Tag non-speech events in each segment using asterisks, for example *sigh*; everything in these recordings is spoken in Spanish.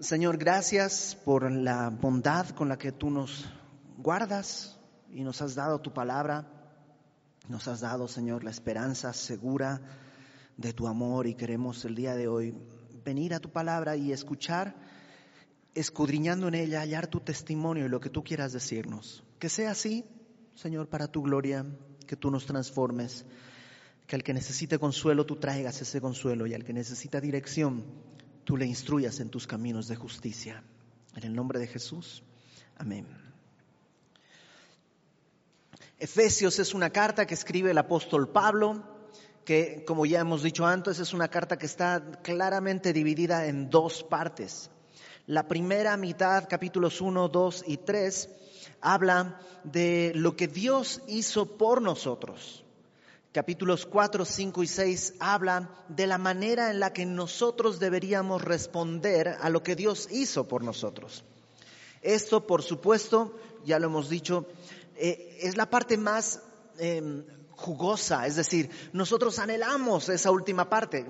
Señor, gracias por la bondad con la que tú nos guardas y nos has dado tu palabra. Nos has dado, Señor, la esperanza segura de tu amor y queremos el día de hoy venir a tu palabra y escuchar, escudriñando en ella, hallar tu testimonio y lo que tú quieras decirnos. Que sea así, Señor, para tu gloria, que tú nos transformes, que al que necesite consuelo tú traigas ese consuelo y al que necesita dirección tú le instruyas en tus caminos de justicia. En el nombre de Jesús. Amén. Efesios es una carta que escribe el apóstol Pablo, que como ya hemos dicho antes, es una carta que está claramente dividida en dos partes. La primera mitad, capítulos 1, 2 y 3, habla de lo que Dios hizo por nosotros capítulos 4, 5 y 6 hablan de la manera en la que nosotros deberíamos responder a lo que Dios hizo por nosotros. Esto, por supuesto, ya lo hemos dicho, eh, es la parte más em, jugosa, es decir, nosotros anhelamos esa última parte.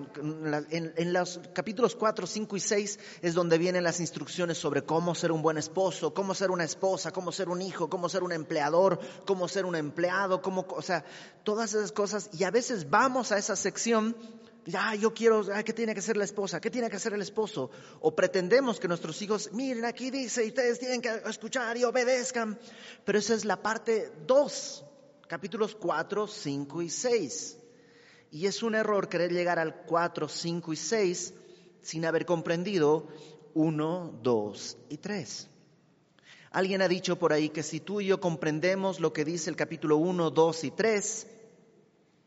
En, los capítulos 4, 5 y 6 es donde vienen las instrucciones sobre cómo ser un buen esposo, cómo ser una esposa, cómo ser un hijo, cómo ser un empleador, cómo ser un empleado, cómo, o sea, todas esas cosas. Y a veces vamos a esa sección ya, yo quiero, ¿qué tiene que ser la esposa? ¿Qué tiene que hacer el esposo? O pretendemos que nuestros hijos, miren, aquí dice, y ustedes tienen que escuchar y obedezcan. Pero esa es la parte 2 capítulos 4, 5 y 6. Y es un error querer llegar al 4, 5 y 6 sin haber comprendido 1, 2 y 3. Alguien ha dicho por ahí que si tú y yo comprendemos lo que dice el capítulo 1, 2 y 3,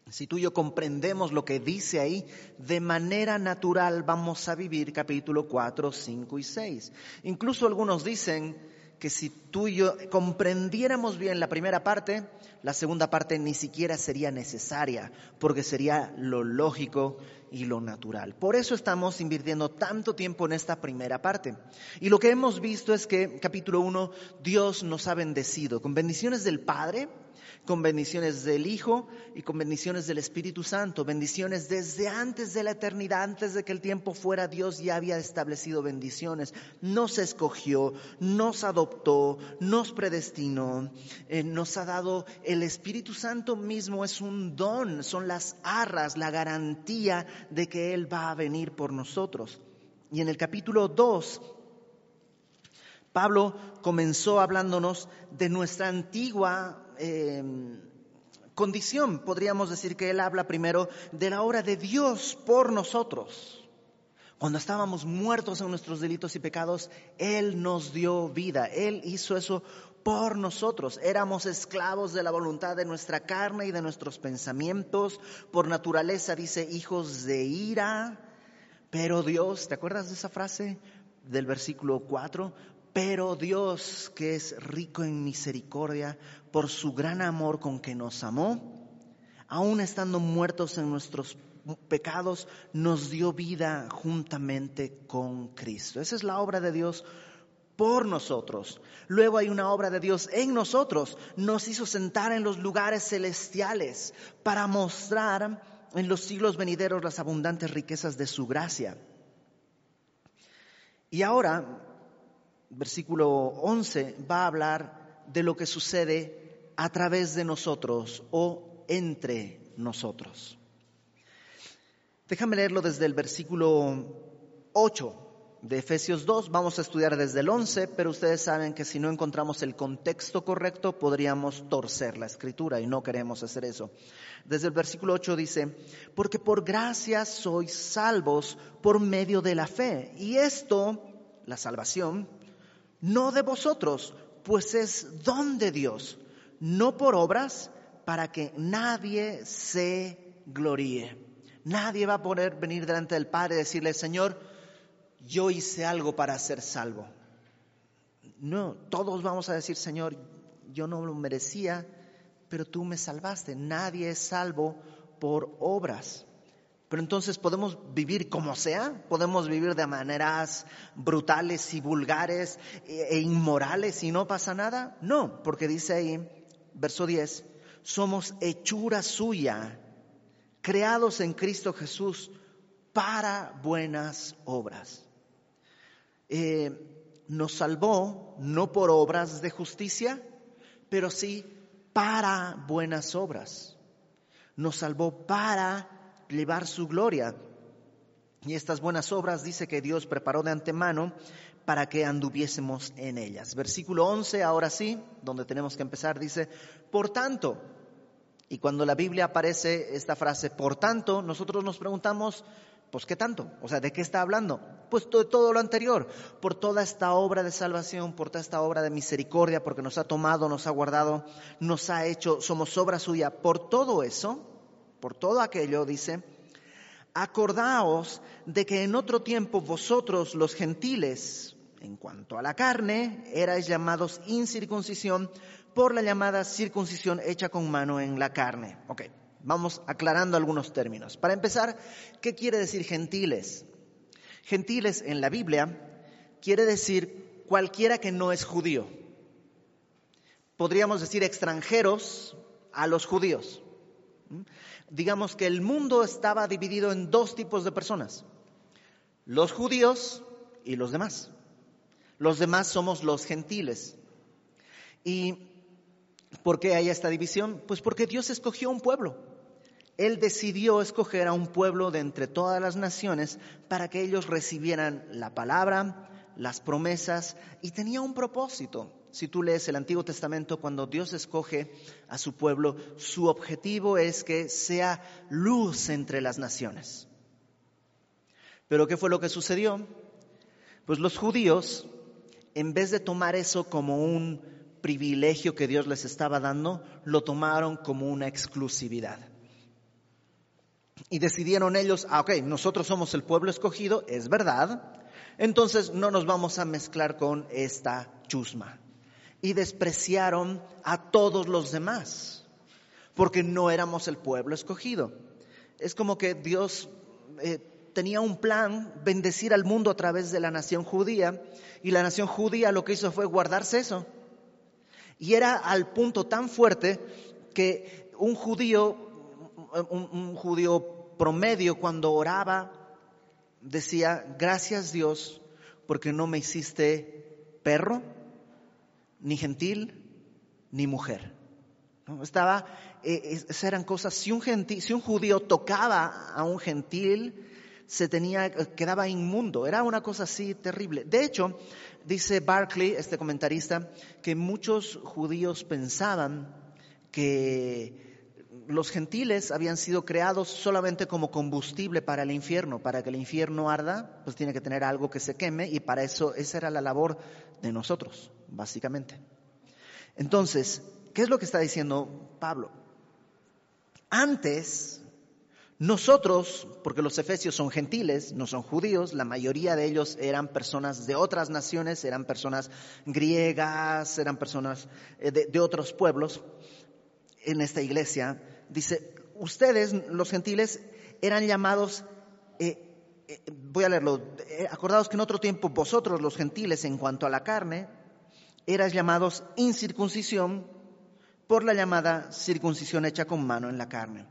si tú y yo comprendemos lo que dice ahí, de manera natural vamos a vivir capítulo 4, 5 y 6. Incluso algunos dicen que si tú y yo comprendiéramos bien la primera parte, la segunda parte ni siquiera sería necesaria, porque sería lo lógico y lo natural. Por eso estamos invirtiendo tanto tiempo en esta primera parte. Y lo que hemos visto es que, capítulo 1, Dios nos ha bendecido con bendiciones del Padre, con bendiciones del Hijo y con bendiciones del Espíritu Santo, bendiciones desde antes de la eternidad, antes de que el tiempo fuera, Dios ya había establecido bendiciones, nos escogió, nos adoptó, nos predestinó, eh, nos ha dado el Espíritu Santo mismo, es un don, son las arras, la garantía de que Él va a venir por nosotros. Y en el capítulo 2 Pablo comenzó hablándonos de nuestra antigua Em, condición. Podríamos decir que Él habla primero de la obra de Dios por nosotros. Cuando estábamos muertos en nuestros delitos y pecados, Él nos dio vida. Él hizo eso por nosotros. Éramos esclavos de la voluntad de nuestra carne y de nuestros pensamientos. Por naturaleza dice hijos de ira. Pero Dios, ¿te acuerdas de esa frase del versículo 4? Pero Dios, que es rico en misericordia, por su gran amor con que nos amó, aun estando muertos en nuestros pecados, nos dio vida juntamente con Cristo. Esa es la obra de Dios por nosotros. Luego hay una obra de Dios en nosotros. Nos hizo sentar en los lugares celestiales para mostrar en los siglos venideros las abundantes riquezas de su gracia. Y ahora versículo 11, va a hablar de lo que sucede a través de nosotros o entre nosotros. Déjame leerlo desde el versículo 8 de Efesios 2. Vamos a estudiar desde el 11, pero ustedes saben que si no encontramos el contexto correcto podríamos torcer la escritura y no queremos hacer eso. Desde el versículo 8 dice, porque por gracia sois salvos por medio de la fe. Y esto, la salvación, no de vosotros, pues es don de Dios, no por obras, para que nadie se gloríe. Nadie va a poder venir delante del Padre y decirle, Señor, yo hice algo para ser salvo. No, todos vamos a decir, Señor, yo no lo merecía, pero tú me salvaste. Nadie es salvo por obras. Pero entonces podemos vivir como sea, podemos vivir de maneras brutales y vulgares e, inmorales y no pasa nada. No, porque dice ahí, verso 10, somos hechura suya, creados en Cristo Jesús para buenas obras. eh, nos salvó no por obras de justicia, pero sí para buenas obras. Nos salvó para llevar su gloria. Y estas buenas obras dice que Dios preparó de antemano para que anduviésemos en ellas. Versículo 11, ahora sí, donde tenemos que empezar, dice, por tanto, y cuando la Biblia aparece esta frase, por tanto, nosotros nos preguntamos, pues ¿qué tanto? O sea, ¿de qué está hablando? Pues de todo lo anterior, por toda esta obra de salvación, por toda esta obra de misericordia, porque nos ha tomado, nos ha guardado, nos ha hecho, somos obra suya. Por todo eso, por todo aquello, dice, acordaos de que en otro tiempo vosotros los gentiles, en cuanto a la carne, erais llamados incircuncisión por la llamada circuncisión hecha con mano en la carne. Ok, vamos aclarando algunos términos. Para empezar, ¿qué quiere decir gentiles? Gentiles en la Biblia quiere decir cualquiera que no es judío. Podríamos decir extranjeros a los judíos. Digamos que el mundo estaba dividido en dos tipos de personas, los judíos y los demás. Los demás somos los gentiles. ¿Y por qué hay esta división? Pues porque Dios escogió un pueblo. Él decidió escoger a un pueblo de entre todas las naciones para que ellos recibieran la palabra, las promesas y tenía un propósito. Si tú lees el Antiguo Testamento, cuando Dios escoge a su pueblo, su objetivo es que sea luz entre las naciones. Pero ¿qué fue lo que sucedió? Pues los judíos en vez de tomar eso como un privilegio que Dios les estaba dando, lo tomaron como una exclusividad. Y decidieron ellos, ah, ok, nosotros somos el pueblo escogido, es verdad, entonces no nos vamos a mezclar con esta chusma. Y despreciaron a todos los demás, porque no éramos el pueblo escogido. Es como que Dios eh, tenía un plan, bendecir al mundo a través de la nación judía, y la nación judía lo que hizo fue guardarse eso. Y era al punto tan fuerte que un judío, un, judío promedio cuando oraba, decía, gracias Dios porque no me hiciste perro, ni gentil, ni mujer. Estaba, eh, esas eran cosas, si un, gentil, si un judío tocaba a un gentil, se tenía, quedaba inmundo. Era una cosa así terrible. De hecho, dice Barclay, este comentarista, que muchos judíos pensaban que los gentiles habían sido creados solamente como combustible para el infierno. Para que el infierno arda, pues tiene que tener algo que se queme y para eso esa era la labor de nosotros, básicamente. Entonces, ¿qué es lo que está diciendo Pablo? Antes nosotros, porque los efesios son gentiles, no son judíos, la mayoría de ellos eran personas de otras naciones, eran personas griegas, eran personas eh, de, otros pueblos en esta iglesia. Dice, ustedes, los gentiles, eran llamados, eh, eh, voy a leerlo, acordados que en otro tiempo vosotros, los gentiles, en cuanto a la carne, eras llamados incircuncisión por la llamada circuncisión hecha con mano en la carne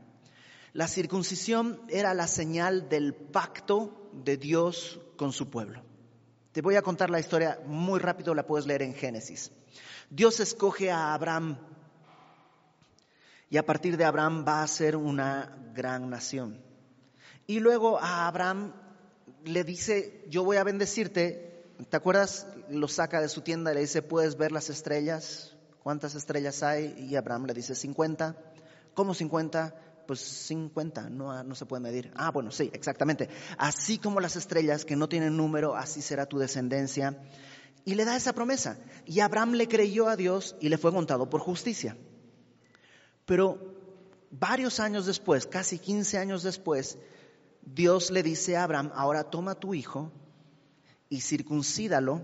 la circuncisión era la señal del pacto de Dios con su pueblo. Te voy a contar la historia muy rápido, la puedes leer en Génesis. Dios escoge a Abraham y a partir de Abraham va a ser una gran nación. Y luego a Abraham le dice, yo voy a bendecirte. ¿Te acuerdas? Lo saca de su tienda y le dice, ¿puedes ver las estrellas? ¿Cuántas estrellas hay? Y Abraham le dice, 50. ¿Cómo 50? pues 50, no, no se puede medir. Ah, bueno, sí, exactamente. Así como las estrellas que no tienen número, así será tu descendencia. Y le da esa promesa. Y Abraham le creyó a Dios y le fue montado por justicia. Pero varios años después, casi 15 años después, Dios le dice a Abraham, ahora toma tu hijo y circuncídalo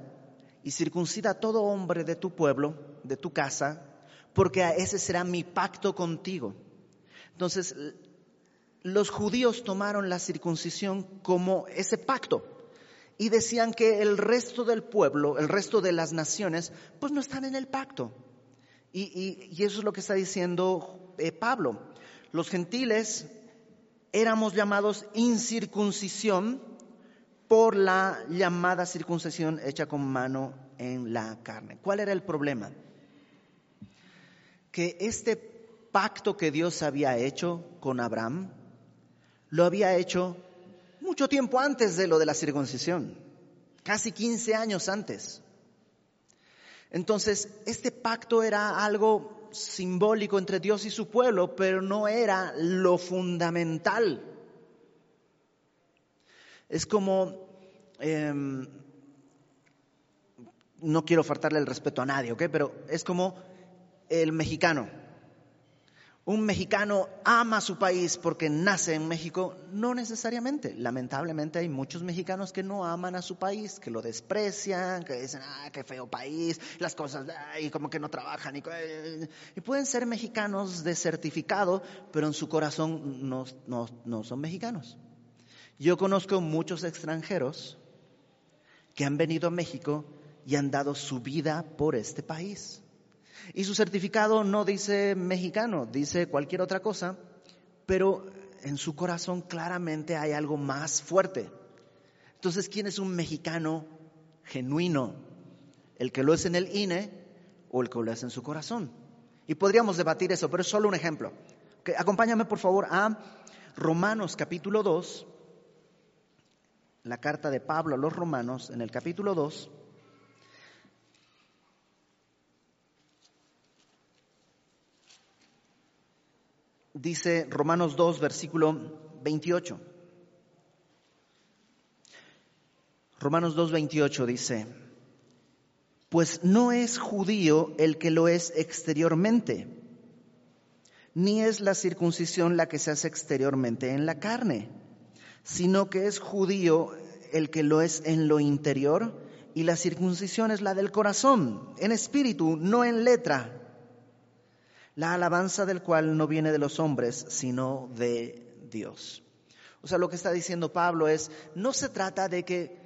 y circuncida a todo hombre de tu pueblo, de tu casa, porque ese será mi pacto contigo. Entonces, los judíos tomaron la circuncisión como ese pacto y decían que el resto del pueblo, el resto de las naciones, pues no están en el pacto. Y, eso es lo que está diciendo eh, Pablo. Los gentiles éramos llamados incircuncisión por la llamada circuncisión hecha con mano en la carne. ¿Cuál era el problema? Que este pacto que Dios había hecho con Abraham, lo había hecho mucho tiempo antes de lo de la circuncisión, casi 15 años antes. Entonces, este pacto era algo simbólico entre Dios y su pueblo, pero no era lo fundamental. Es como, em, no quiero faltarle el respeto a nadie, ¿ok? Pero es como el mexicano un mexicano ama su país porque nace en México, no necesariamente. Lamentablemente hay muchos mexicanos que no aman a su país, que lo desprecian, que dicen, ah, qué feo país, las cosas, y como que no trabajan. Y, pueden ser mexicanos de certificado, pero en su corazón no, no, no son mexicanos. Yo conozco muchos extranjeros que han venido a México y han dado su vida por este país. Y su certificado no dice mexicano, dice cualquier otra cosa, pero en su corazón claramente hay algo más fuerte. Entonces, ¿quién es un mexicano genuino? ¿El que lo es en el INE o el que lo es en su corazón? Y podríamos debatir eso, pero es solo un ejemplo. acompáñame por favor a Romanos capítulo 2, la carta de Pablo a los romanos en el capítulo 2. dice Romanos 2, versículo 28. Romanos 2, 28 dice, pues no es judío el que lo es exteriormente, ni es la circuncisión la que se hace exteriormente en la carne, sino que es judío el que lo es en lo interior, y la circuncisión es la del corazón, en espíritu, no en letra la alabanza del cual no viene de los hombres, sino de Dios. O sea, lo que está diciendo Pablo es, no se trata de que,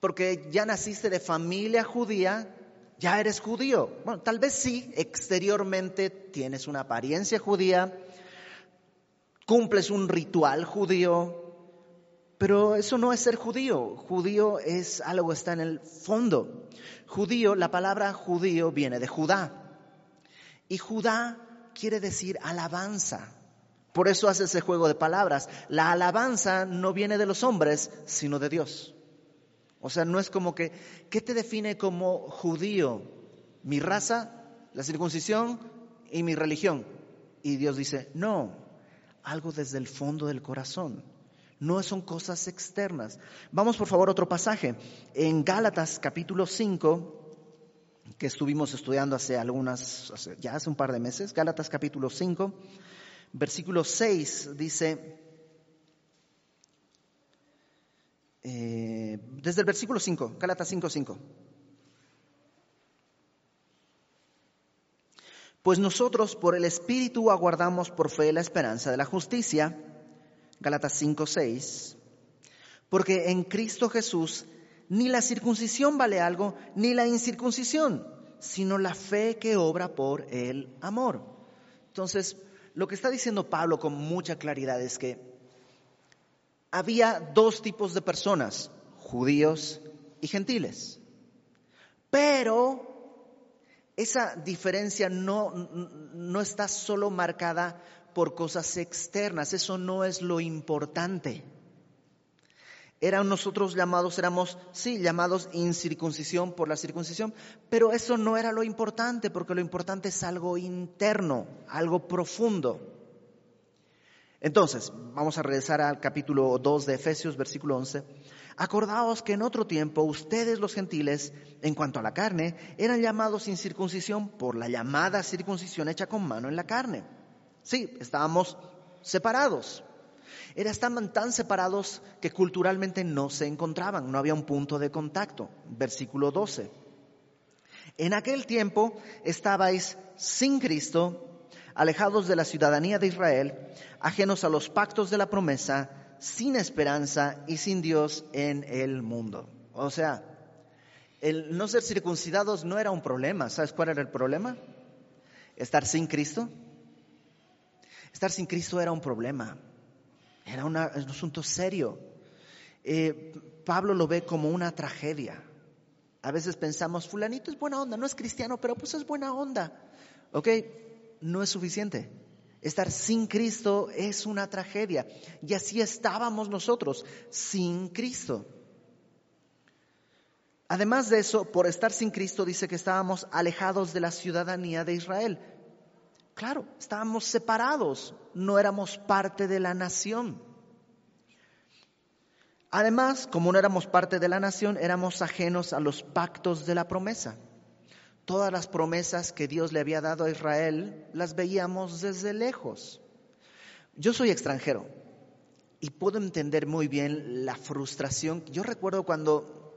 porque ya naciste de familia judía, ya eres judío. Bueno, tal vez sí, exteriormente tienes una apariencia judía, cumples un ritual judío, pero eso no es ser judío. Judío es algo que está en el fondo. Judío, la palabra judío viene de Judá. Y Judá quiere decir alabanza. Por eso hace ese juego de palabras. La alabanza no viene de los hombres, sino de Dios. O sea, no es como que, ¿qué te define como judío? Mi raza, la circuncisión y mi religión. Y Dios dice, no, algo desde el fondo del corazón. No son cosas externas. Vamos por favor a otro pasaje. En Gálatas capítulo 5, que estuvimos estudiando hace algunas, ya hace un par de meses, Gálatas capítulo 5, versículo 6 dice, eh, desde el versículo 5, Gálatas 5, 5. Pues nosotros por el Espíritu aguardamos por fe la esperanza de la justicia, Gálatas 5, 6, porque en Cristo Jesús ni la circuncisión vale algo, ni la incircuncisión, sino la fe que obra por el amor. Entonces, lo que está diciendo Pablo con mucha claridad es que había dos tipos de personas, judíos y gentiles. Pero esa diferencia no, no está solo marcada por cosas externas, eso no es lo importante eran nosotros llamados, éramos, sí, llamados incircuncisión por la circuncisión, pero eso no era lo importante, porque lo importante es algo interno, algo profundo. Entonces, vamos a regresar al capítulo 2 de Efesios, versículo 11. Acordaos que en otro tiempo ustedes los gentiles, en cuanto a la carne, eran llamados incircuncisión por la llamada circuncisión hecha con mano en la carne. Sí, estábamos separados, estaban tan separados que culturalmente no se encontraban, no había un punto de contacto. Versículo 12. En aquel tiempo estabais sin Cristo, alejados de la ciudadanía de Israel, ajenos a los pactos de la promesa, sin esperanza y sin Dios en el mundo. O sea, el no ser circuncidados no era un problema. ¿Sabes cuál era el problema? Estar sin Cristo. Estar sin Cristo era un problema. Era un asunto serio. Eh, Pablo lo ve como una tragedia. A veces pensamos, fulanito es buena onda, no es cristiano, pero pues es buena onda. ¿Ok? No es suficiente. Estar sin Cristo es una tragedia. Y así estábamos nosotros, sin Cristo. Además de eso, por estar sin Cristo, dice que estábamos alejados de la ciudadanía de Israel. Claro, estábamos separados, no éramos parte de la nación. Además, como no éramos parte de la nación, éramos ajenos a los pactos de la promesa. Todas las promesas que Dios le había dado a Israel las veíamos desde lejos. Yo soy extranjero y puedo entender muy bien la frustración. Yo recuerdo cuando,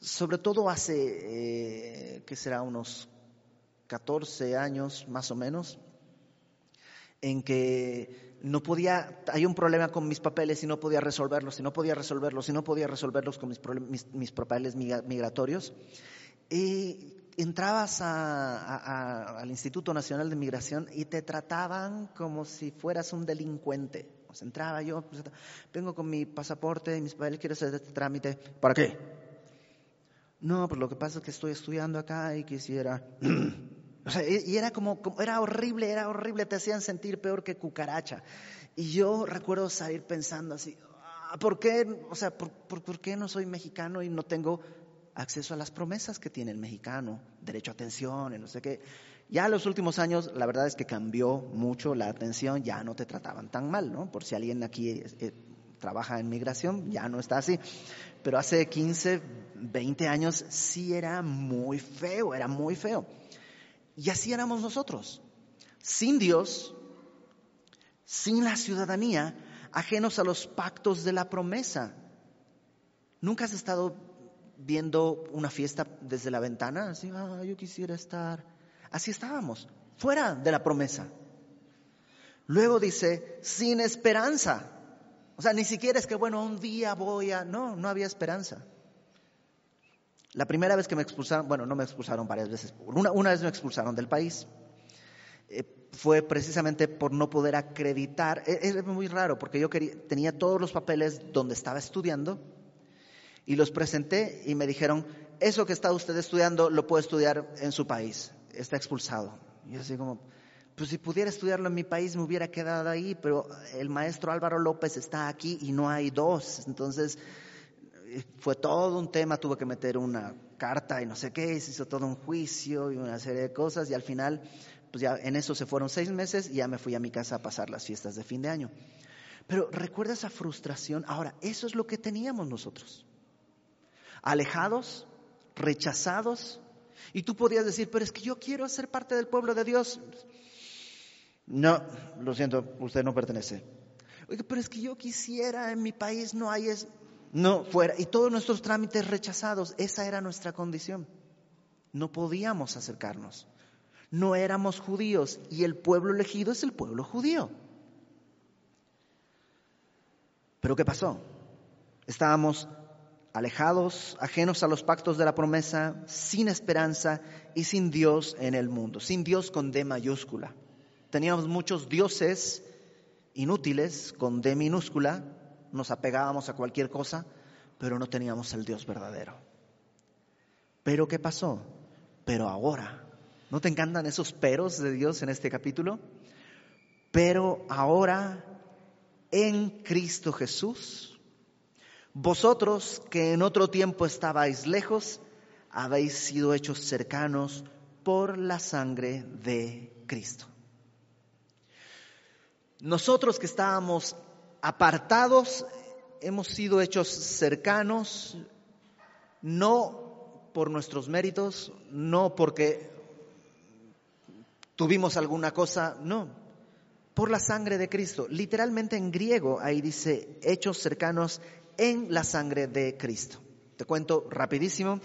sobre todo hace, eh, ¿qué será? Unos 14 años más o menos, en que no podía, hay un problema con mis papeles y no podía resolverlos, y no podía resolverlos, y no podía resolverlos con mis, mis, papeles migratorios. Y entrabas al Instituto Nacional de Migración y te trataban como si fueras un delincuente. Sea, entraba yo, pues, vengo con mi pasaporte y mis papeles, quiero hacer este trámite. ¿Para qué? No, pues lo que pasa es que estoy estudiando acá y quisiera *clears throat* O sea, y era como, era horrible, era horrible, te hacían sentir peor que cucaracha. Y yo recuerdo salir pensando así, ah, ¿por qué, o sea, por, por, qué no soy mexicano y no tengo acceso a las promesas que tiene el mexicano? Derecho a atención no sé qué. Ya en los últimos años, la verdad es que cambió mucho la atención, ya no te trataban tan mal, ¿no? Por si alguien aquí eh, eh, trabaja en migración, ya no está así. Pero hace 15, 20 años sí era muy feo, era muy feo. Y así éramos nosotros, sin Dios, sin la ciudadanía, ajenos a los pactos de la promesa. ¿Nunca has estado viendo una fiesta desde la ventana? Así, ah, yo quisiera estar. Así estábamos, fuera de la promesa. Luego dice, sin esperanza. O sea, ni siquiera es que, bueno, un día voy a... No, no había esperanza. La primera vez que me expulsaron, bueno, no me expulsaron varias veces, una, vez me expulsaron del país. Eh, fue precisamente por no poder acreditar. E, es, muy raro porque yo tenía todos los papeles donde estaba estudiando y los presenté y me dijeron, eso que está usted estudiando lo puede estudiar en su país, está expulsado. Y así como, pues si pudiera estudiarlo en mi país me hubiera quedado ahí, pero el maestro Álvaro López está aquí y no hay dos. Entonces, fue todo un tema, tuve que meter una carta y no sé qué, se hizo todo un juicio y una serie de cosas y al final, pues ya en eso se fueron seis meses y ya me fui a mi casa a pasar las fiestas de fin de año. Pero recuerda esa frustración. Ahora, eso es lo que teníamos nosotros. Alejados, rechazados. Y tú podías decir, pero es que yo quiero ser parte del pueblo de Dios. No, lo siento, usted no pertenece. Oye, pero es que yo quisiera, en mi país no hay no fuera. Y todos nuestros trámites rechazados, esa era nuestra condición. No podíamos acercarnos. No éramos judíos y el pueblo elegido es el pueblo judío. Pero ¿qué pasó? Estábamos alejados, ajenos a los pactos de la promesa, sin esperanza y sin Dios en el mundo, sin Dios con D mayúscula. Teníamos muchos dioses inútiles con D minúscula, nos apegábamos a cualquier cosa, pero no teníamos el Dios verdadero. Pero ¿qué pasó? Pero ahora, ¿no te encantan esos peros de Dios en este capítulo? Pero ahora, en Cristo Jesús, vosotros que en otro tiempo estabais lejos, habéis sido hechos cercanos por la sangre de Cristo. Nosotros que estábamos apartados, hemos sido hechos cercanos, no por nuestros méritos, no porque tuvimos alguna cosa, no, por la sangre de Cristo. Literalmente en griego ahí dice hechos cercanos en la sangre de Cristo. Te cuento rapidísimo.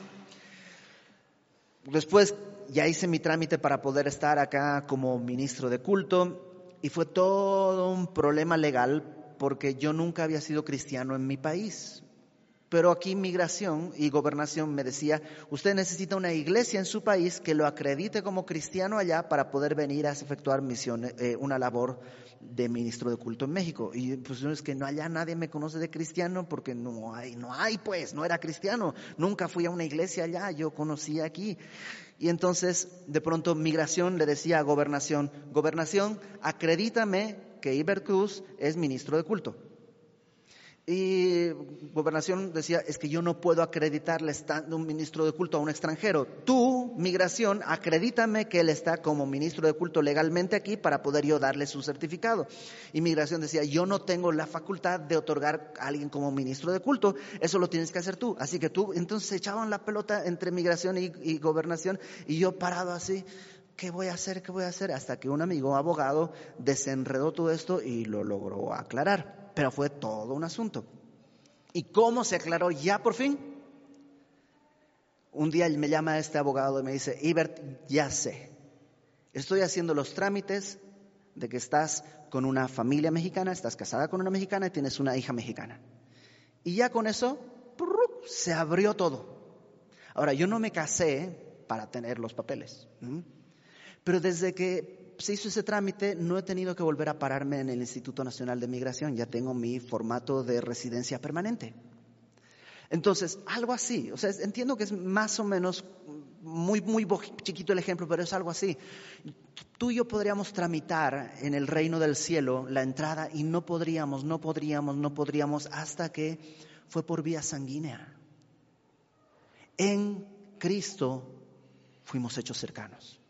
Después ya hice mi trámite para poder estar acá como ministro de culto y fue todo un problema legal porque yo nunca había sido cristiano en mi país. Pero aquí migración y gobernación me decía, usted necesita una iglesia en su país que lo acredite como cristiano allá para poder venir a efectuar misiones, eh, una labor de ministro de culto en México. Y pues es que no allá nadie me conoce de cristiano porque no hay, no hay pues, no era cristiano. Nunca fui a una iglesia allá, yo conocí aquí. Y entonces de pronto migración le decía a gobernación, gobernación, acredítame que Iber Cruz es ministro de culto. Y gobernación decía, es que yo no puedo acreditarle un ministro de culto a un extranjero. Tú, migración, acredítame que él está como ministro de culto legalmente aquí para poder yo darle su certificado. Y migración decía, yo no tengo la facultad de otorgar a alguien como ministro de culto, eso lo tienes que hacer tú. Así que tú, entonces echaban la pelota entre migración y, y gobernación y yo parado así. ¿Qué voy a hacer? ¿Qué voy a hacer? Hasta que un amigo abogado desenredó todo esto y lo logró aclarar pero fue todo un asunto. ¿Y cómo se aclaró ya por fin? Un día me llama este abogado y me dice, Ibert, ya sé, estoy haciendo los trámites de que estás con una familia mexicana, estás casada con una mexicana y tienes una hija mexicana. Y ya con eso se abrió todo. Ahora, yo no me casé para tener los papeles, pero desde que se hizo ese trámite, no he tenido que volver a pararme en el Instituto Nacional de Migración, ya tengo mi formato de residencia permanente. Entonces, algo así, o sea, entiendo que es más o menos muy, muy chiquito el ejemplo, pero es algo así. Tú y yo podríamos tramitar en el reino del cielo la entrada y no podríamos, no podríamos, no podríamos hasta que fue por vía sanguínea. En Cristo fuimos hechos cercanos.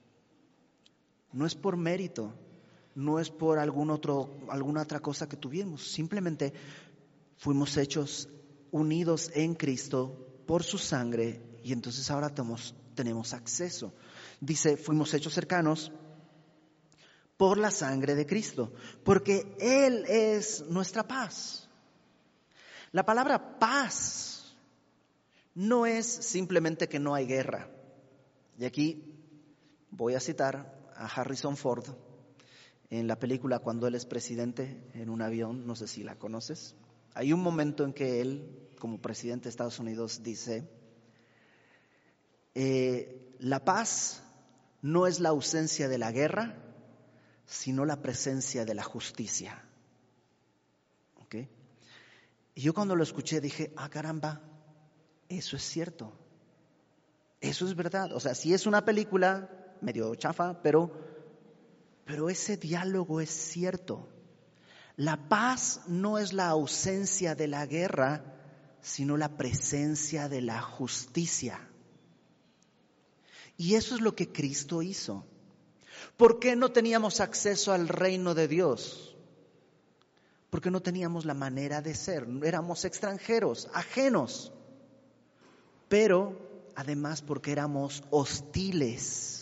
No es por mérito, no es por algún otro, alguna otra cosa que tuvimos. Simplemente fuimos hechos unidos en Cristo por su sangre y entonces ahora tenemos, tenemos acceso. Dice, fuimos hechos cercanos por la sangre de Cristo, porque Él es nuestra paz. La palabra paz no es simplemente que no hay guerra. Y aquí voy a citar a Harrison Ford en la película cuando él es presidente en un avión, no sé si la conoces. Hay un momento en que él, como presidente de Estados Unidos, dice, eh, la paz no es la ausencia de la guerra, sino la presencia de la justicia. Y yo cuando lo escuché dije, ah caramba, eso es cierto, eso es verdad. O sea, si es una película, medio chafa, pero, pero ese diálogo es cierto. La paz no es la ausencia de la guerra, sino la presencia de la justicia. Y eso es lo que Cristo hizo. ¿Por qué no teníamos acceso al reino de Dios? Porque no teníamos la manera de ser, éramos extranjeros, ajenos, pero además porque éramos hostiles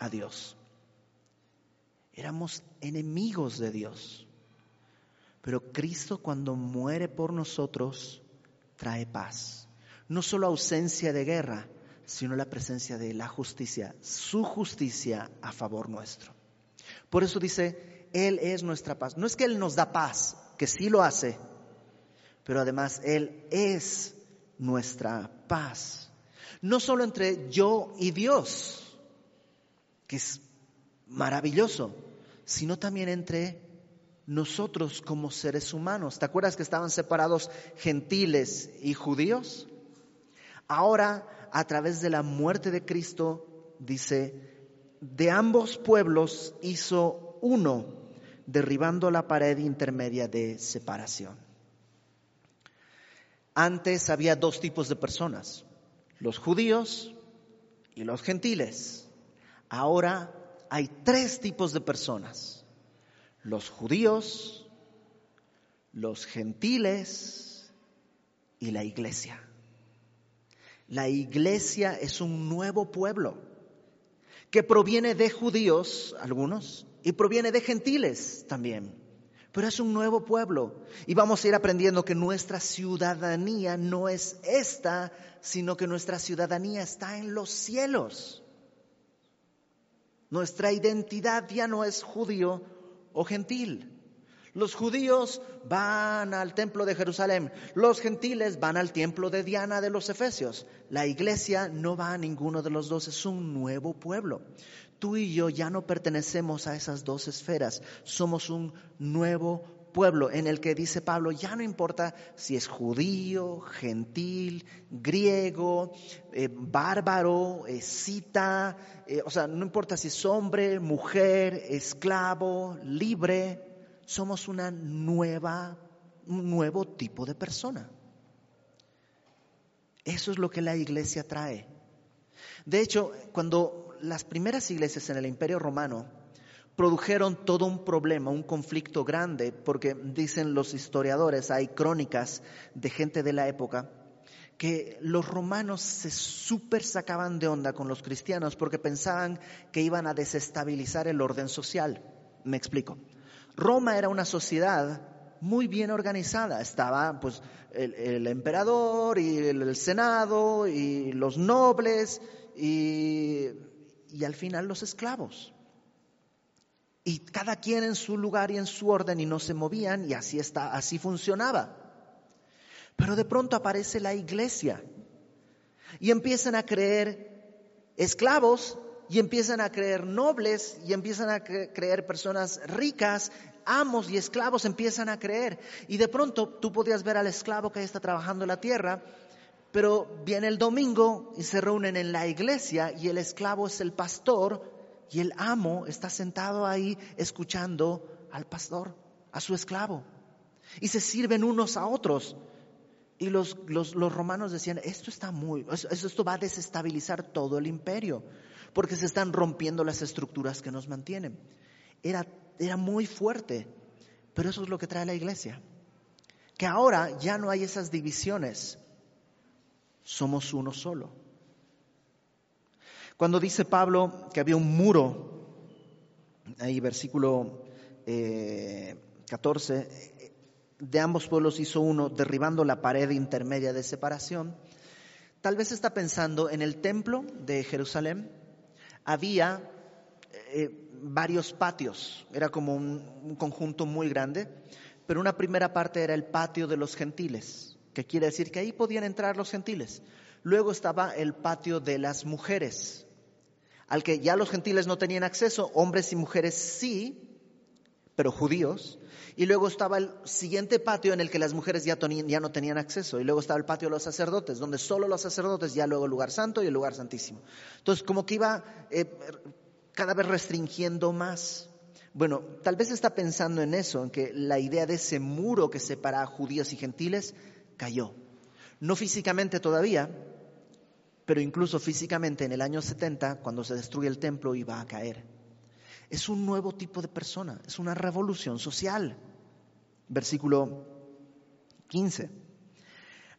a Dios. Éramos enemigos de Dios. Pero Cristo cuando muere por nosotros trae paz. No solo ausencia de guerra, sino la presencia de la justicia, su justicia a favor nuestro. Por eso dice, Él es nuestra paz. No es que Él nos da paz, que sí lo hace, pero además Él es nuestra paz. No solo entre yo y Dios, que es maravilloso, sino también entre nosotros como seres humanos. ¿Te acuerdas que estaban separados gentiles y judíos? Ahora, a través de la muerte de Cristo, dice, de ambos pueblos hizo uno, derribando la pared intermedia de separación. Antes había dos tipos de personas, los judíos y los gentiles. Ahora hay tres tipos de personas. Los judíos, los gentiles y la iglesia. La iglesia es un nuevo pueblo que proviene de judíos, algunos, y proviene de gentiles también. Pero es un nuevo pueblo y vamos a ir aprendiendo que nuestra ciudadanía no es esta, sino que nuestra ciudadanía está en los cielos. Nuestra identidad ya no es judío o gentil. Los judíos van al templo de Jerusalén, los gentiles van al templo de Diana de los Efesios. La iglesia no va a ninguno de los dos, es un nuevo pueblo. Tú y yo ya no pertenecemos a esas dos esferas, somos un nuevo pueblo en el que dice Pablo, ya no importa si es judío, gentil, griego, eh, bárbaro, eh, cita, eh, o sea, no importa si es hombre, mujer, esclavo, libre, somos una nueva, un nuevo tipo de persona. Eso es lo que la iglesia trae. De hecho, cuando las primeras iglesias en el Imperio Romano produjeron todo un problema, un conflicto grande, porque dicen los historiadores, hay crónicas de gente de la época, que los romanos se súper sacaban de onda con los cristianos porque pensaban que iban a desestabilizar el orden social. Me explico. Roma era una sociedad muy bien organizada. Estaba pues el, emperador y el, senado y los nobles y, y al final los esclavos. Y cada quien en su lugar y en su orden y no se movían y así está, así funcionaba. Pero de pronto aparece la iglesia y empiezan a creer esclavos y empiezan a creer nobles y empiezan a creer personas ricas amos y esclavos empiezan a creer. Y de pronto tú podías ver al esclavo que está trabajando en la tierra, pero viene el domingo y se reúnen en la iglesia y el esclavo es el pastor y el amo está sentado ahí escuchando al pastor, a su esclavo. Y se sirven unos a otros. Y los, los, romanos decían, esto está muy, esto va a desestabilizar todo el imperio, porque se están rompiendo las estructuras que nos mantienen. Era era muy fuerte, pero eso es lo que trae la iglesia. Que ahora ya no hay esas divisiones, somos uno solo. Cuando dice Pablo que había un muro, ahí versículo 14, eh, de ambos pueblos hizo uno, derribando la pared intermedia de separación, tal vez está pensando en el templo de Jerusalén, había eh, varios patios, era como un, conjunto muy grande, pero una primera parte era el patio de los gentiles, que quiere decir que ahí podían entrar los gentiles. Luego estaba el patio de las mujeres, al que ya los gentiles no tenían acceso, hombres y mujeres sí, pero judíos. Y luego estaba el siguiente patio en el que las mujeres ya, no tenían acceso. Y luego estaba el patio de los sacerdotes, donde solo los sacerdotes, ya luego el lugar santo y el lugar santísimo. Entonces, como que iba eh, cada vez restringiendo más. Bueno, tal vez está pensando en eso, en que la idea de ese muro que separa a judíos y gentiles cayó. No físicamente todavía, pero incluso físicamente en el año 70, cuando se destruye el templo, iba a caer. Es un nuevo tipo de persona, es una revolución social. Versículo 15.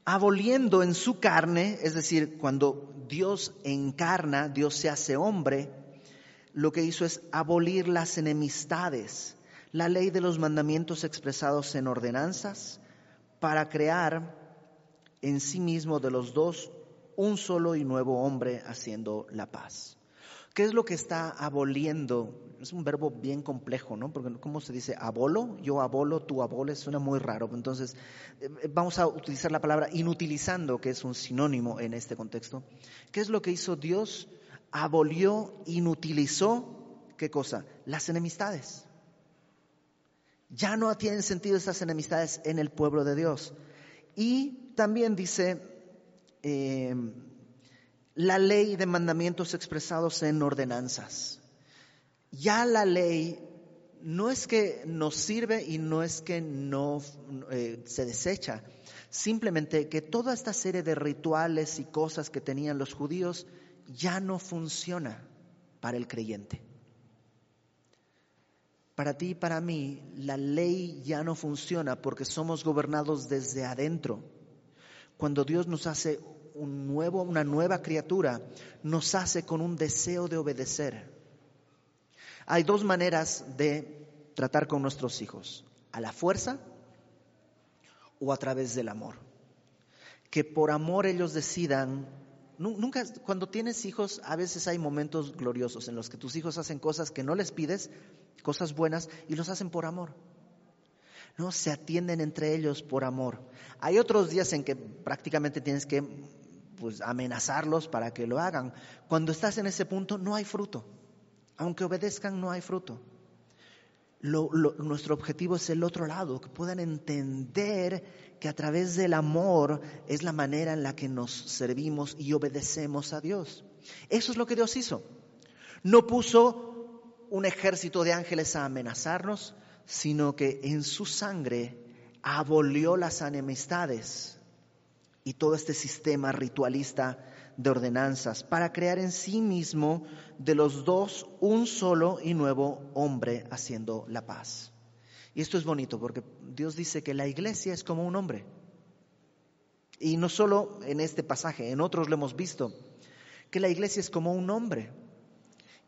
Aboliendo en su carne, es decir, cuando Dios encarna, Dios se hace hombre, lo que hizo es abolir las enemistades, la ley de los mandamientos expresados en ordenanzas, para crear en sí mismo de los dos un solo y nuevo hombre haciendo la paz. ¿Qué es lo que está aboliendo? Es un verbo bien complejo, ¿no? Porque ¿cómo se dice? Abolo, yo abolo, tú aboles, suena muy raro. Entonces, eh, vamos a utilizar la palabra inutilizando, que es un sinónimo en este contexto. ¿Qué es lo que hizo Dios? abolió, inutilizó, ¿qué cosa? Las enemistades. Ya no tienen sentido esas enemistades en el pueblo de Dios. Y también dice eh, la ley de mandamientos expresados en ordenanzas. Ya la ley no es que nos sirve y no es que no eh, se desecha, simplemente que toda esta serie de rituales y cosas que tenían los judíos ya no funciona para el creyente. Para ti y para mí, la ley ya no funciona porque somos gobernados desde adentro. Cuando Dios nos hace un nuevo, una nueva criatura, nos hace con un deseo de obedecer. Hay dos maneras de tratar con nuestros hijos, a la fuerza o a través del amor. Que por amor ellos decidan Nunca, cuando tienes hijos, a veces hay momentos gloriosos en los que tus hijos hacen cosas que no les pides, cosas buenas, y los hacen por amor. ¿No? Se atienden entre ellos por amor. Hay otros días en que prácticamente tienes que pues, amenazarlos para que lo hagan. Cuando estás en ese punto no hay fruto. Aunque obedezcan, no hay fruto. nuestro objetivo es el otro lado, que puedan entender que a través del amor es la manera en la que nos servimos y obedecemos a Dios. Eso es lo que Dios hizo. No puso un ejército de ángeles a amenazarnos, sino que en su sangre abolió las enemistades y todo este sistema ritualista de ordenanzas para crear en sí mismo de los dos un solo y nuevo hombre haciendo la paz. Y esto es bonito porque Dios dice que la iglesia es como un hombre. Y no solo en este pasaje, en otros lo hemos visto, que la iglesia es como un hombre.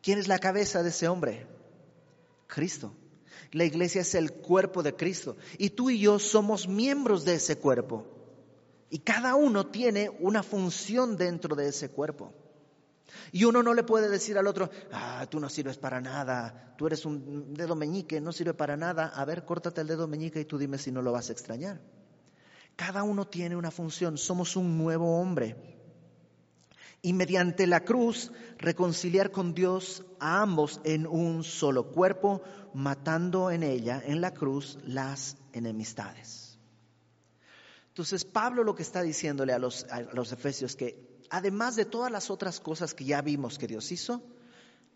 ¿Quién es la cabeza de ese hombre? Cristo. La iglesia es el cuerpo de Cristo. Y tú y yo somos miembros de ese cuerpo. Y cada uno tiene una función dentro de ese cuerpo. Y uno no le puede decir al otro, ah, tú no sirves para nada, tú eres un dedo meñique, no sirve para nada. A ver, córtate el dedo meñique y tú dime si no lo vas a extrañar. Cada uno tiene una función, somos un nuevo hombre y mediante la cruz reconciliar con Dios a ambos en un solo cuerpo, matando en ella, en la cruz, las enemistades. Entonces Pablo lo que está diciéndole a los, a los efesios que además de todas las otras cosas que ya vimos que Dios hizo,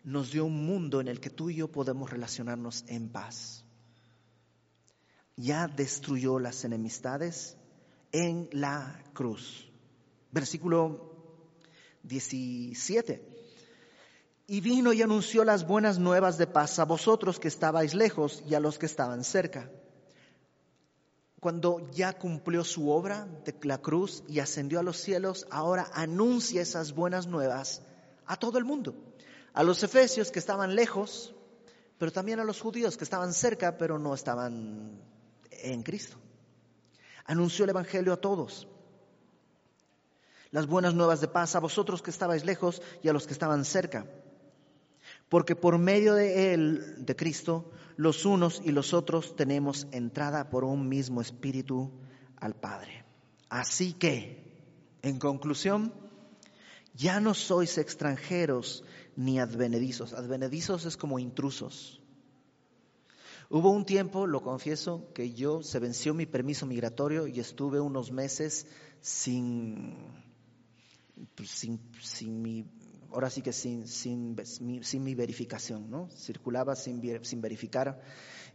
nos dio un mundo en el que tú y yo podemos relacionarnos en paz. Ya destruyó las enemistades en la cruz. Versículo 17. Y vino y anunció las buenas nuevas de paz a vosotros que estabais lejos y a los que estaban cerca. Cuando ya cumplió su obra de la cruz y ascendió a los cielos, ahora anuncia esas buenas nuevas a todo el mundo. A los efesios que estaban lejos, pero también a los judíos que estaban cerca, pero no estaban en Cristo. Anunció el Evangelio a todos las buenas nuevas de paz a vosotros que estabais lejos y a los que estaban cerca. Porque por medio de Él, de Cristo, los unos y los otros tenemos entrada por un mismo espíritu al Padre. Así que, en conclusión, ya no sois extranjeros ni advenedizos. Advenedizos es como intrusos. Hubo un tiempo, lo confieso, que yo se venció mi permiso migratorio y estuve unos meses sin pues, sin, sin mi, ahora sí que sin, sin, sin, mi verificación, ¿no? Circulaba sin, sin verificar.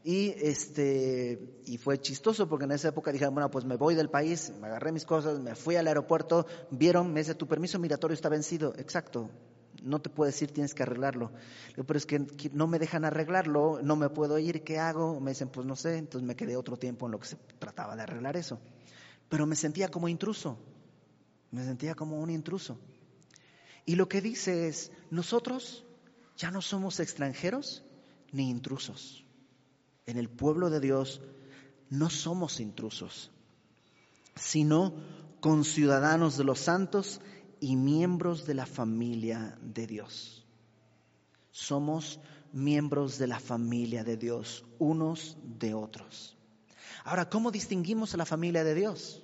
Y, este, y fue chistoso porque en esa época dije, bueno, pues me voy del país, me agarré mis cosas, me fui al aeropuerto, vieron, me dice, tu permiso migratorio está vencido. Exacto, no te puedo decir, tienes que arreglarlo. pero es que no me dejan arreglarlo, no me puedo ir, ¿qué hago? Me dicen, pues no sé, entonces me quedé otro tiempo en lo que se trataba de arreglar eso. Pero me sentía como intruso. Me sentía como un intruso. Y lo que dice es, nosotros ya no somos extranjeros ni intrusos. En el pueblo de Dios no somos intrusos, sino conciudadanos de los santos y miembros de la familia de Dios. Somos miembros de la familia de Dios, unos de otros. Ahora, ¿cómo distinguimos a la familia de Dios?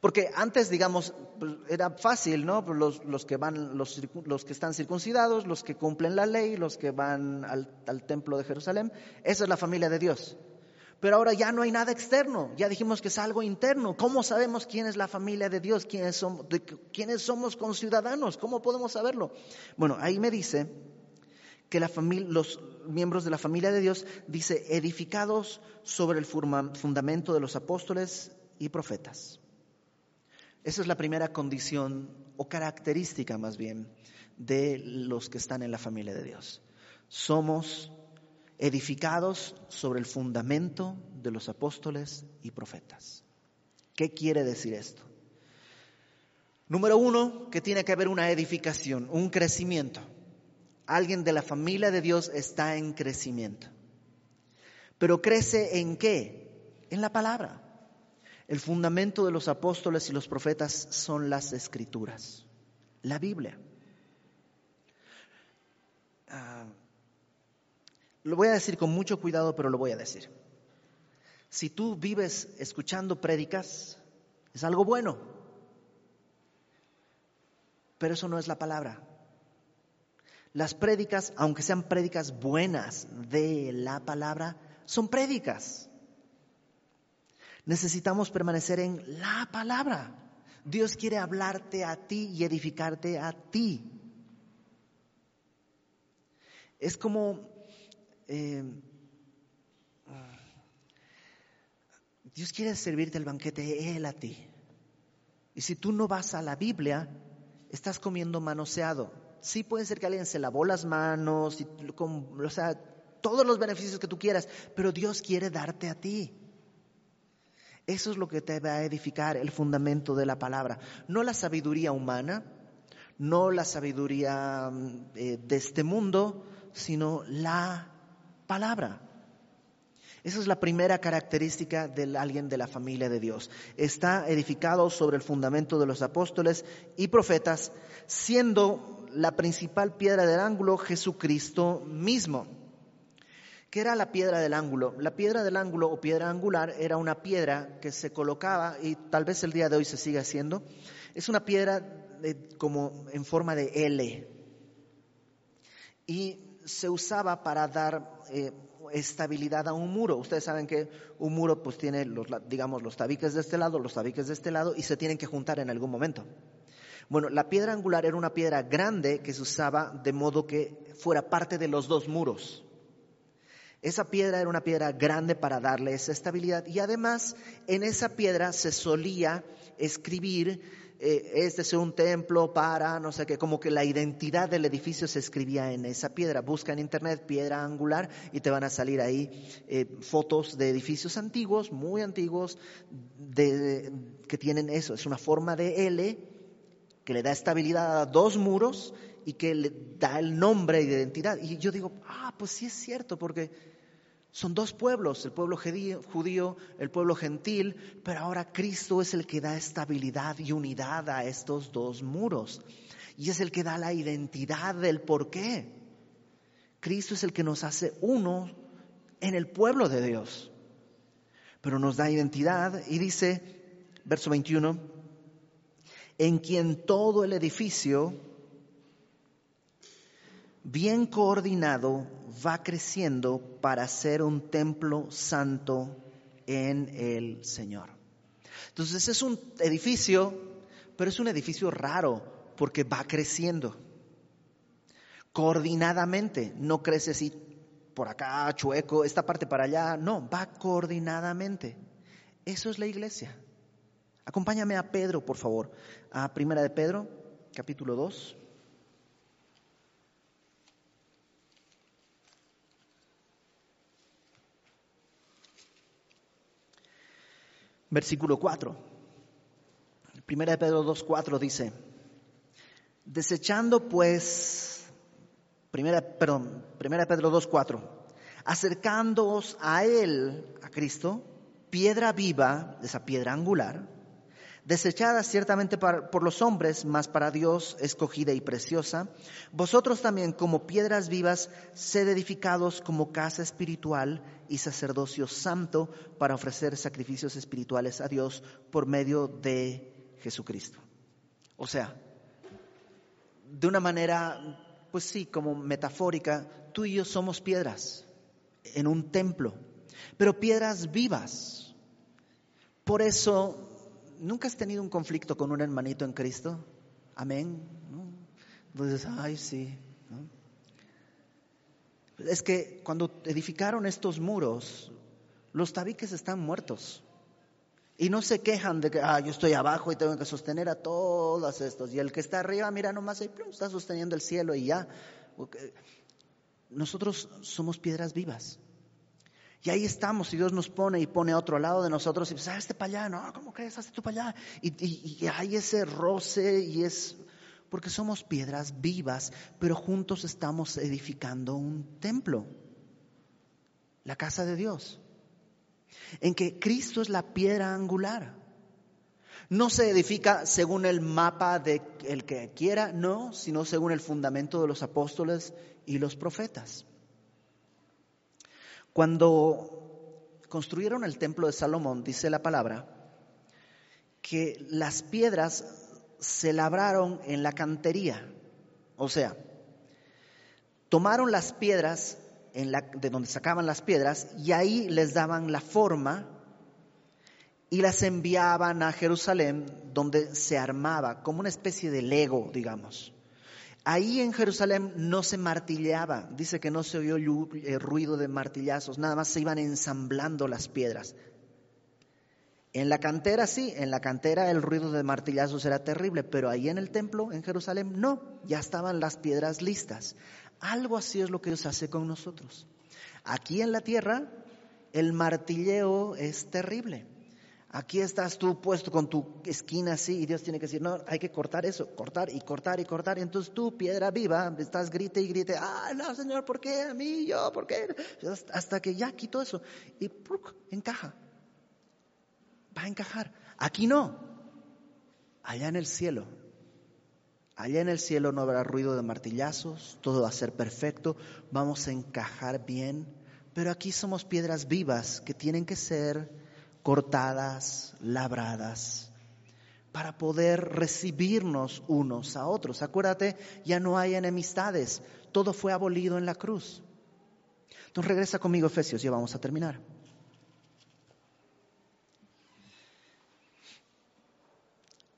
Porque antes, digamos, pues, era fácil, ¿no? Pues, los, que van, los, los, que están circuncidados, los que cumplen la ley, los que van al, al templo de Jerusalén, esa es la familia de Dios. Pero ahora ya no hay nada externo, ya dijimos que es algo interno. ¿Cómo sabemos quién es la familia de Dios? ¿Quiénes somos, de, quiénes somos conciudadanos? ¿Cómo podemos saberlo? Bueno, ahí me dice que la familia, los miembros de la familia de Dios, dice, edificados sobre el fundamento de los apóstoles y profetas. Esa es la primera condición o característica más bien de los que están en la familia de Dios. Somos edificados sobre el fundamento de los apóstoles y profetas. ¿Qué quiere decir esto? Número uno, que tiene que haber una edificación, un crecimiento. Alguien de la familia de Dios está en crecimiento. Pero crece en qué? En la palabra. El fundamento de los apóstoles y los profetas son las escrituras, la Biblia. Ah, lo voy a decir con mucho cuidado, pero lo voy a decir. Si tú vives escuchando prédicas, es algo bueno. Pero eso no es la palabra. Las prédicas, aunque sean prédicas buenas de la palabra, son prédicas. Necesitamos permanecer en la palabra. Dios quiere hablarte a ti y edificarte a ti. Es como eh, Dios quiere servirte el banquete Él a ti. Y si tú no vas a la Biblia, estás comiendo manoseado. Sí puede ser que alguien se lavó las manos, y, o sea, todos los beneficios que tú quieras, pero Dios quiere darte a ti. Eso es lo que te va a edificar el fundamento de la palabra. No la sabiduría humana, no la sabiduría mm, eh, de este mundo, sino la palabra. Esa es la primera característica de alguien de la familia de Dios. Está edificado sobre el fundamento de los apóstoles y profetas, siendo la principal piedra del ángulo Jesucristo mismo. ¿Qué era la piedra del ángulo? La piedra del ángulo o piedra angular era una piedra que se colocaba, y tal vez el día de hoy se siga haciendo, es una piedra como en forma de L. Y se usaba para dar eh, estabilidad a un muro. Ustedes saben que un muro pues tiene los, digamos, los tabiques de este lado, los tabiques de este lado y se tienen que juntar en algún momento. Bueno, la piedra angular era una piedra grande que se usaba de modo que fuera parte de los dos muros. Esa piedra era una piedra grande para darle esa estabilidad y además en esa piedra se solía escribir eh, este es un templo para, no sé qué, como que la identidad del edificio se escribía en esa piedra. Busca en internet piedra angular y te van a salir ahí eh, fotos de edificios antiguos, muy antiguos, que tienen eso. Es una forma de L que le da estabilidad a dos muros y que le da el nombre y identidad. Y yo digo, ah, pues sí es cierto, porque son dos pueblos, el pueblo judío, el pueblo gentil, pero ahora Cristo es el que da estabilidad y unidad a estos dos muros. Y es el que da la identidad del por qué. Cristo es el que nos hace uno en el pueblo de Dios. Pero nos da identidad y dice, verso 21, en quien todo el edificio, bien coordinado, va creciendo para ser un templo santo en el Señor. Entonces es un edificio, pero es un edificio raro porque va creciendo coordinadamente, no crece así por acá, chueco, esta parte para allá, no, va coordinadamente. Eso es la iglesia. Acompáñame a Pedro, por favor, a Primera de Pedro, capítulo 2. Versículo 4. Primera de Pedro 2.4 dice, desechando pues, primera, perdón, primera de Pedro 2.4, acercándoos a Él, a Cristo, piedra viva, esa piedra angular, desechada ciertamente por los hombres, mas para Dios escogida y preciosa, vosotros también como piedras vivas, sed edificados como casa espiritual y sacerdocio santo para ofrecer sacrificios espirituales a Dios por medio de Jesucristo. O sea, de una manera, pues sí, como metafórica, tú y yo somos piedras en un templo, pero piedras vivas. Por eso ¿nunca has tenido un conflicto con un hermanito en Cristo? Amén. Entonces, ay, sí. Es que cuando edificaron estos muros, los tabiques están muertos. Y no se quejan de que, ah, yo estoy abajo y tengo que sostener a todos estos. Y el que está arriba, mira nomás ahí, está sosteniendo el cielo y ya. Nosotros somos piedras vivas. Y ahí estamos, y Dios nos pone y pone a otro lado de nosotros, y pues, este para allá, no, ¿cómo crees? Hazte tú para allá. Y, y hay ese roce, y es, porque somos piedras vivas, pero juntos estamos edificando un templo, la casa de Dios, en que Cristo es la piedra angular. No se edifica según el mapa de el que quiera, no, sino según el fundamento de los apóstoles y los profetas. Cuando construyeron el templo de Salomón, dice la palabra, que las piedras se labraron en la cantería. O sea, tomaron las piedras de donde sacaban las piedras y ahí les daban la forma y las enviaban a Jerusalén donde se armaba como una especie de lego, digamos. Ahí en Jerusalén no se martilleaba, dice que no se oyó el ruido de martillazos, nada más se iban ensamblando las piedras. En la cantera sí, en la cantera el ruido de martillazos era terrible, pero ahí en el templo, en Jerusalén, no, ya estaban las piedras listas. Algo así es lo que Dios hace con nosotros. Aquí en la tierra, el martilleo es terrible. Aquí estás tú puesto con tu esquina así y Dios tiene que decir, no, hay que cortar eso, cortar y cortar y cortar. Y entonces tú, piedra viva, estás grite y grite, ah, no, Señor, ¿por qué a mí? Yo, ¿por qué? Hasta que ya quito eso y encaja. Va a encajar. Aquí no. Allá en el cielo. Allá en el cielo no habrá ruido de martillazos, todo va a ser perfecto, vamos a encajar bien. Pero aquí somos piedras vivas que tienen que ser cortadas, labradas, para poder recibirnos unos a otros. Acuérdate, ya no hay enemistades, todo fue abolido en la cruz. Entonces regresa conmigo Efesios, ya vamos a terminar.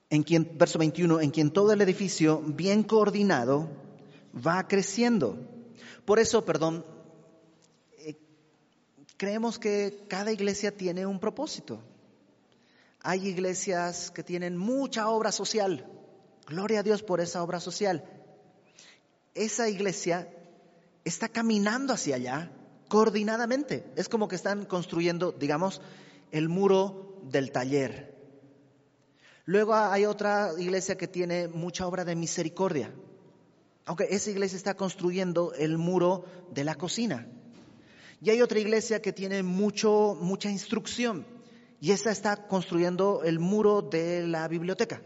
En quien, verso 21, en quien todo el edificio bien coordinado va creciendo. Por eso, perdón, creemos que cada iglesia tiene un propósito. Hay iglesias que tienen mucha obra social. Gloria a Dios por esa obra social. Esa iglesia está caminando hacia allá coordinadamente. Es como que están construyendo, digamos, el muro del taller. Luego hay otra iglesia que tiene mucha obra de misericordia. Aunque esa iglesia está construyendo el muro de la cocina. Y hay otra iglesia que tiene mucho, mucha instrucción y esa está construyendo el muro de la biblioteca.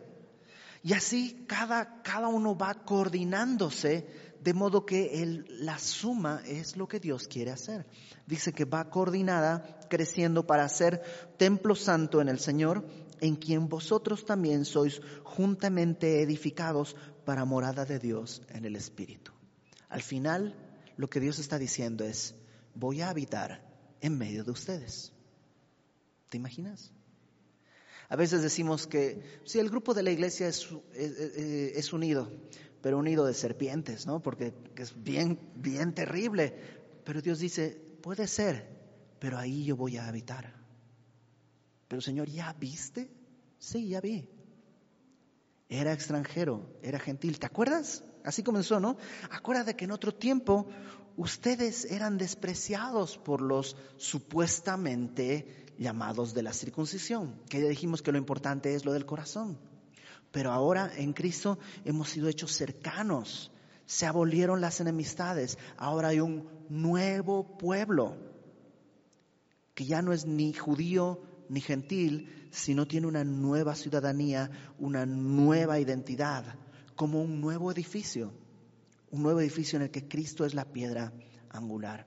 Y así cada, cada uno va coordinándose de modo que la suma es lo que Dios quiere hacer. Dice que va coordinada, creciendo para ser templo santo en el Señor, en quien vosotros también sois juntamente edificados para morada de Dios en el Espíritu. Al final, lo que Dios está diciendo es, voy a habitar en medio de ustedes. ¿Te imaginas? A veces decimos que si el grupo de la iglesia es, es, unido, pero unido de serpientes, ¿no? Porque es bien, bien terrible. Pero Dios dice, puede ser, pero ahí yo voy a habitar. Pero Señor, ¿ya viste? Sí, ya vi. Era extranjero, era gentil. ¿Te acuerdas? Así comenzó, ¿no? Acuérdate que en otro tiempo ustedes eran despreciados por los supuestamente llamados de la circuncisión, que ya dijimos que lo importante es lo del corazón. Pero ahora en Cristo hemos sido hechos cercanos, se abolieron las enemistades, ahora hay un nuevo pueblo que ya no es ni judío ni gentil, sino tiene una nueva ciudadanía, una nueva identidad, como un nuevo edificio un nuevo edificio en el que Cristo es la piedra angular.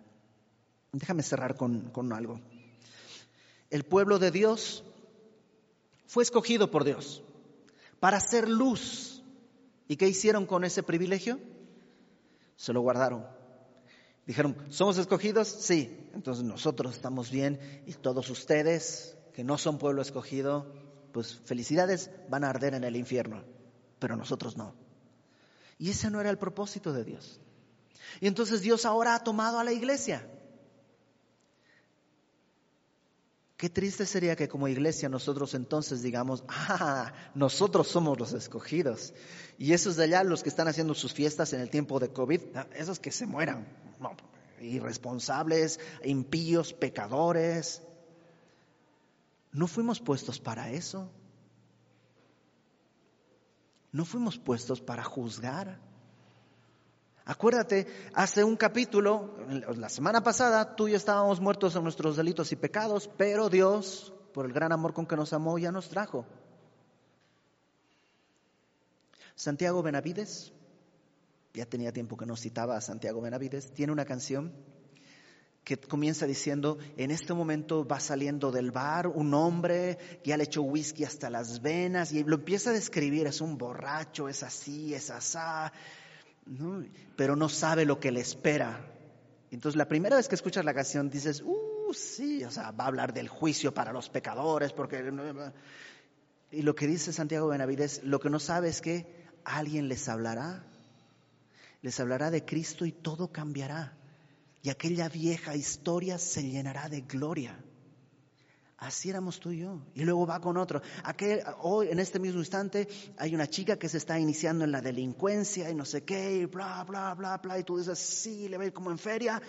Déjame cerrar con, con algo. El pueblo de Dios fue escogido por Dios para ser luz. ¿Y qué hicieron con ese privilegio? Se lo guardaron. Dijeron, ¿somos escogidos? Sí. Entonces nosotros estamos bien y todos ustedes que no son pueblo escogido, pues felicidades, van a arder en el infierno, pero nosotros no. Y ese no era el propósito de Dios. Y entonces Dios ahora ha tomado a la iglesia. Qué triste sería que como iglesia nosotros entonces digamos, *laughs* ah, nosotros somos los escogidos. Y esos de allá, los que están haciendo sus fiestas en el tiempo de COVID, ah, esos que se mueran, irresponsables, impíos, pecadores. No fuimos puestos para eso. No fuimos puestos para juzgar. Acuérdate, hace un capítulo, la semana pasada, tú y yo estábamos muertos en nuestros delitos y pecados, pero Dios, por el gran amor con que nos amó, ya nos trajo. Santiago Benavides, ya tenía tiempo que no citaba a Santiago Benavides, tiene una canción que comienza diciendo, en este momento va saliendo del bar un hombre, ya le echó whisky hasta las venas, y lo empieza a describir, es un borracho, es así, es asá, pero no sabe lo que le espera. Entonces la primera vez que escuchas la canción dices, uh, sí, o sea, va a hablar del juicio para los pecadores, porque... Y lo que dice Santiago Benavides, lo que no sabe es que alguien les hablará, les hablará de Cristo y todo cambiará y aquella vieja historia se llenará de gloria. Así éramos tú y yo. Y luego va con otro. hoy, en este mismo instante, hay una chica que se está iniciando en la delincuencia y no sé qué, y bla, bla, bla, bla. Y tú dices, sí, le va a ir como en feria.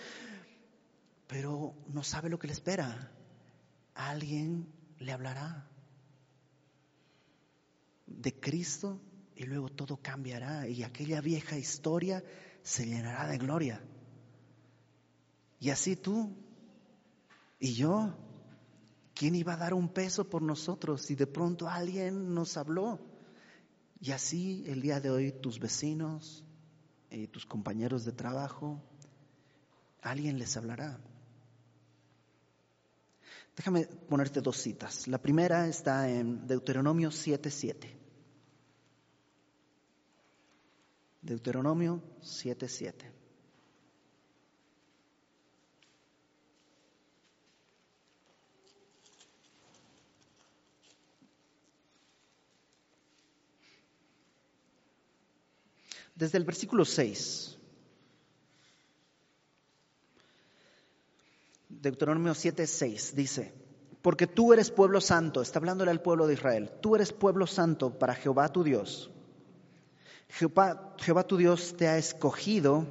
Pero no sabe lo que le espera. Alguien le hablará de Cristo y luego todo cambiará. Y aquella vieja historia se llenará de gloria. Y así tú y yo, ¿quién iba a dar un peso por nosotros si de pronto alguien nos habló? Y así el día de hoy tus vecinos, eh, tus compañeros de trabajo, alguien les hablará. Déjame ponerte dos citas. La primera está en Deuteronomio 7:7. Deuteronomio 7:7. Desde el versículo 6. Deuteronomio 7, 6 dice, porque tú eres pueblo santo, está hablándole al pueblo de Israel, tú eres pueblo santo para Jehová tu Dios. Jehová, Jehová tu Dios te ha escogido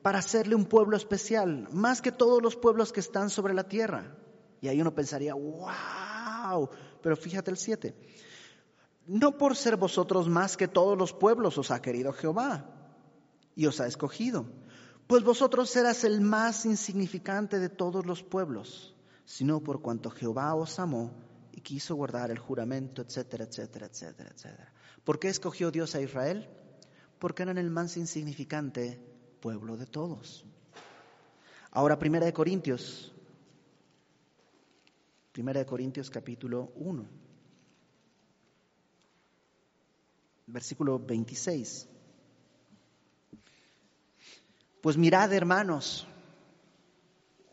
para hacerle un pueblo especial, más que todos los pueblos que están sobre la tierra. Y ahí uno pensaría, wow, pero fíjate el 7 no por ser vosotros más que todos los pueblos os ha querido Jehová y os ha escogido, pues vosotros serás el más insignificante de todos los pueblos, sino por cuanto Jehová os amó y quiso guardar el juramento, etcétera, etcétera, etcétera, etcétera. ¿Por qué escogió Dios a Israel? Porque eran el más insignificante pueblo de todos. Ahora, Primera de Corintios, Primera de Corintios capítulo 1. Versículo 26. Pues mirad, hermanos,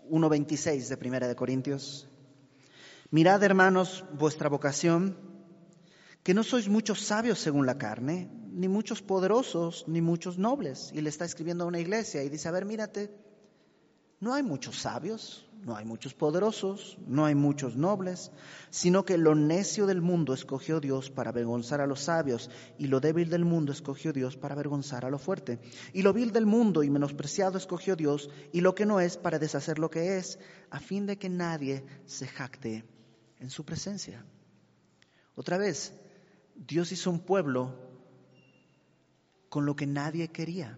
1.26 de Primera de Corintios. Mirad, hermanos, vuestra vocación, que no sois muchos sabios según la carne, ni muchos poderosos, ni muchos nobles. Y le está escribiendo a una iglesia y dice, a ver, mírate, no hay muchos sabios, no hay muchos poderosos, no hay muchos nobles, sino que lo necio del mundo escogió Dios para avergonzar a los sabios, y lo débil del mundo escogió Dios para avergonzar a lo fuerte. Y lo vil del mundo y menospreciado escogió Dios, y lo que no es para deshacer lo que es, a fin de que nadie se jacte en su presencia. Otra vez, Dios hizo un pueblo con lo que nadie quería.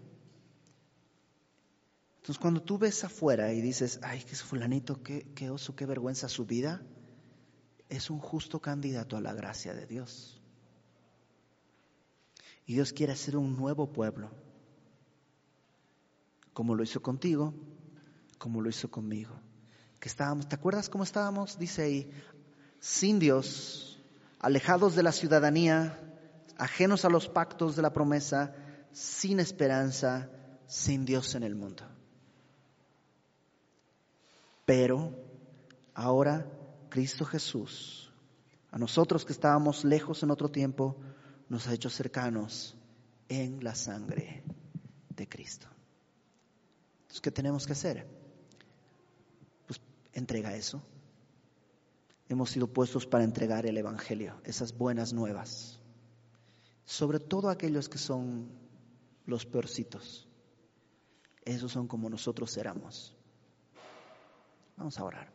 Entonces, cuando tú ves afuera y dices, ay, que es fulanito, qué, oso, qué vergüenza su vida, es un justo candidato a la gracia de Dios. Y Dios quiere hacer un nuevo pueblo, como lo hizo contigo, como lo hizo conmigo. Que estábamos, ¿te acuerdas cómo estábamos? Dice ahí, sin Dios, alejados de la ciudadanía, ajenos a los pactos de la promesa, sin esperanza, sin Dios en el mundo. Pero ahora Cristo Jesús, a nosotros que estábamos lejos en otro tiempo, nos ha hecho cercanos en la sangre de Cristo. Entonces, ¿qué tenemos que hacer? Pues entrega eso. Hemos sido puestos para entregar el Evangelio, esas buenas nuevas. Sobre todo aquellos que son los peorcitos. Esos son como nosotros éramos. Vamos a orar.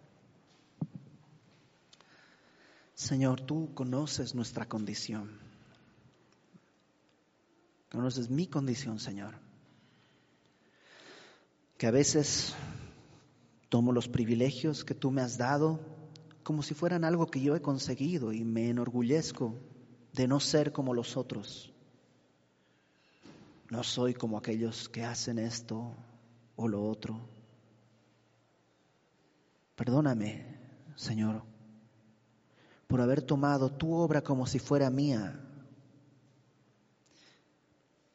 Señor, tú conoces nuestra condición. Conoces mi condición, Señor. Que a veces tomo los privilegios que tú me has dado como si fueran algo que yo he conseguido y me enorgullezco de no ser como los otros. No soy como aquellos que hacen esto o lo otro. Perdóname, Señor, por haber tomado tu obra como si fuera mía.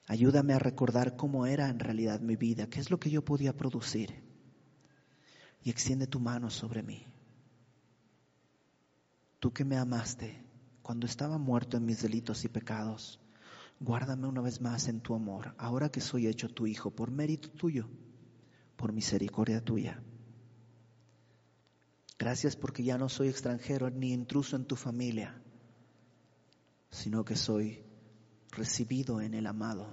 Ayúdame a recordar cómo era en realidad mi vida, qué es lo que yo podía producir. Y extiende tu mano sobre mí. Tú que me amaste cuando estaba muerto en mis delitos y pecados, guárdame una vez más en tu amor, ahora que soy hecho tu hijo, por mérito tuyo, por misericordia tuya. Gracias porque ya no soy extranjero ni intruso en tu familia, sino que soy recibido en el amado.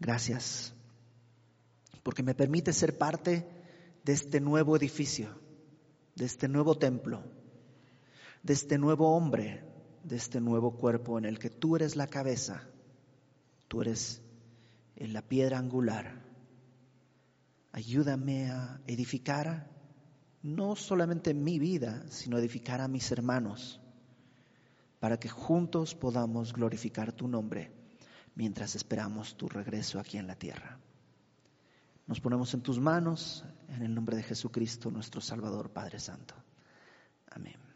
Gracias porque me permite ser parte de este nuevo edificio, de este nuevo templo, de este nuevo hombre, de este nuevo cuerpo en el que tú eres la cabeza, tú eres la piedra angular. Ayúdame a edificar no solamente mi vida, sino edificar a mis hermanos, para que juntos podamos glorificar tu nombre mientras esperamos tu regreso aquí en la tierra. Nos ponemos en tus manos, en el nombre de Jesucristo, nuestro Salvador, Padre Santo. Amén.